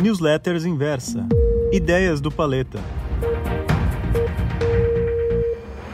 Newsletters Inversa. Ideias do Paleta.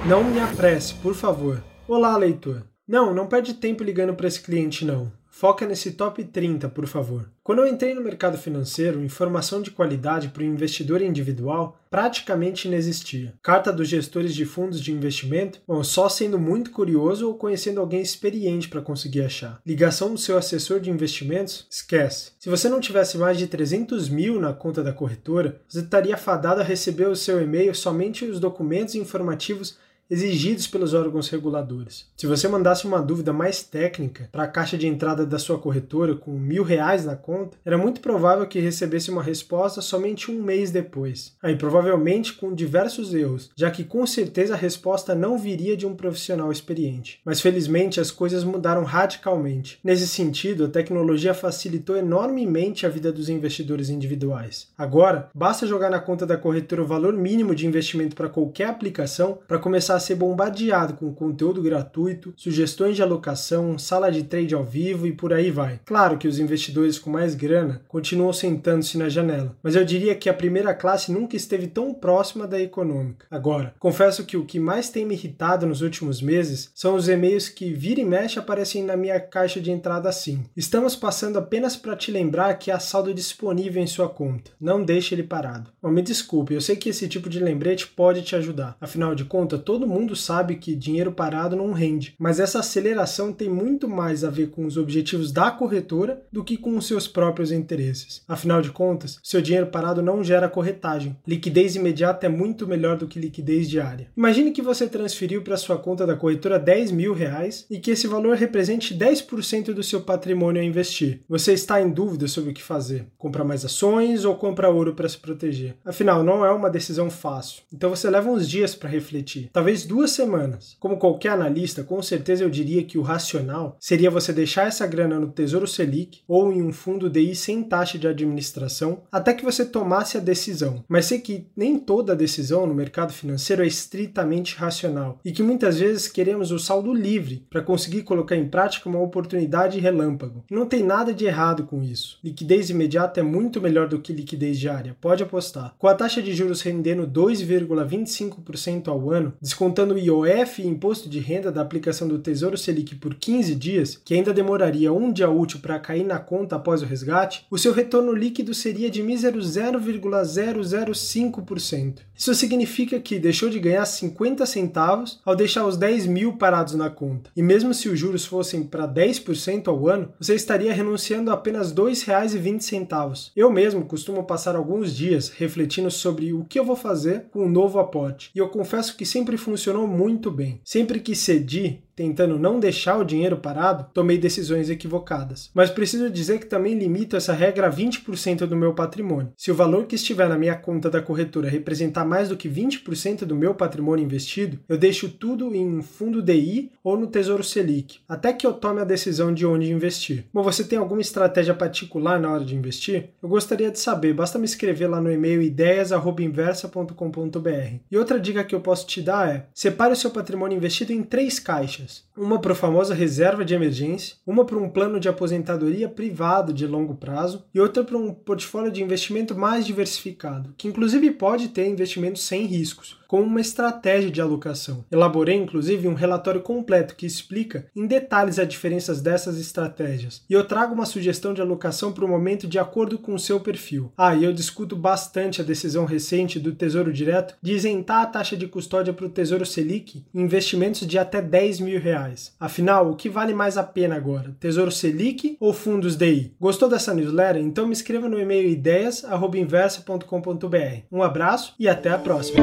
Não me apresse, por favor. Olá, leitor. Não, não perde tempo ligando para esse cliente, não. Foca nesse top 30, por favor. Quando eu entrei no mercado financeiro, informação de qualidade para o investidor individual praticamente inexistia. Carta dos gestores de fundos de investimento, bom, só sendo muito curioso ou conhecendo alguém experiente para conseguir achar. Ligação do seu assessor de investimentos? Esquece. Se você não tivesse mais de 300 mil na conta da corretora, você estaria fadado a receber o seu e-mail somente os documentos informativos exigidos pelos órgãos reguladores. Se você mandasse uma dúvida mais técnica para a caixa de entrada da sua corretora com mil reais na conta, era muito provável que recebesse uma resposta somente um mês depois. Aí, provavelmente com diversos erros, já que com certeza a resposta não viria de um profissional experiente. Mas felizmente as coisas mudaram radicalmente. Nesse sentido, a tecnologia facilitou enormemente a vida dos investidores individuais. Agora, basta jogar na conta da corretora o valor mínimo de investimento para qualquer aplicação para começar a ser bombardeado com conteúdo gratuito, sugestões de alocação, sala de trade ao vivo e por aí vai. Claro que os investidores com mais grana continuam sentando-se na janela, mas eu diria que a primeira classe nunca esteve tão próxima da econômica. Agora, confesso que o que mais tem me irritado nos últimos meses são os e-mails que vira e mexe aparecem na minha caixa de entrada assim. Estamos passando apenas para te lembrar que há saldo disponível em sua conta. Não deixe ele parado. Bom, me desculpe, eu sei que esse tipo de lembrete pode te ajudar. Afinal de contas, todo todo mundo sabe que dinheiro parado não rende, mas essa aceleração tem muito mais a ver com os objetivos da corretora do que com os seus próprios interesses. Afinal de contas, seu dinheiro parado não gera corretagem. Liquidez imediata é muito melhor do que liquidez diária. Imagine que você transferiu para sua conta da corretora 10 mil reais e que esse valor represente 10% do seu patrimônio a investir. Você está em dúvida sobre o que fazer: comprar mais ações ou comprar ouro para se proteger? Afinal, não é uma decisão fácil. Então você leva uns dias para refletir. Talvez talvez duas semanas. Como qualquer analista, com certeza eu diria que o racional seria você deixar essa grana no Tesouro Selic ou em um fundo DI sem taxa de administração até que você tomasse a decisão. Mas sei que nem toda decisão no mercado financeiro é estritamente racional e que muitas vezes queremos o saldo livre para conseguir colocar em prática uma oportunidade relâmpago. não tem nada de errado com isso. Liquidez imediata é muito melhor do que liquidez diária, pode apostar. Com a taxa de juros rendendo 2,25% ao ano, descontando o IOF e imposto de renda da aplicação do Tesouro Selic por 15 dias, que ainda demoraria um dia útil para cair na conta após o resgate, o seu retorno líquido seria de mísero 0,005%. Isso significa que deixou de ganhar 50 centavos ao deixar os 10 mil parados na conta. E mesmo se os juros fossem para 10% ao ano, você estaria renunciando a apenas R$ 2,20. Eu mesmo costumo passar alguns dias refletindo sobre o que eu vou fazer com o novo aporte. E eu confesso que sempre funcionou muito bem. Sempre que cedi, tentando não deixar o dinheiro parado, tomei decisões equivocadas. Mas preciso dizer que também limito essa regra a 20% do meu patrimônio. Se o valor que estiver na minha conta da corretora representar mais do que 20% do meu patrimônio investido, eu deixo tudo em um fundo DI ou no Tesouro Selic, até que eu tome a decisão de onde investir. Bom, você tem alguma estratégia particular na hora de investir? Eu gostaria de saber, basta me escrever lá no e-mail ideias@inversa.com.br. E outra dica que eu posso te dar é: separe o seu patrimônio investido em três caixas Uma para a famosa reserva de emergência, uma para um plano de aposentadoria privado de longo prazo e outra para um portfólio de investimento mais diversificado, que inclusive pode ter investimentos sem riscos, como uma estratégia de alocação. Elaborei inclusive um relatório completo que explica em detalhes as diferenças dessas estratégias. E eu trago uma sugestão de alocação para o momento de acordo com o seu perfil. Ah, e eu discuto bastante a decisão recente do Tesouro Direto de isentar a taxa de custódia para o Tesouro Selic em investimentos de até 10 mil reais. Afinal, o que vale mais a pena agora? Tesouro Selic ou fundos DI? Gostou dessa newsletter? Então me inscreva no e-mail ideias@inversa.com.br. Um abraço e até a próxima.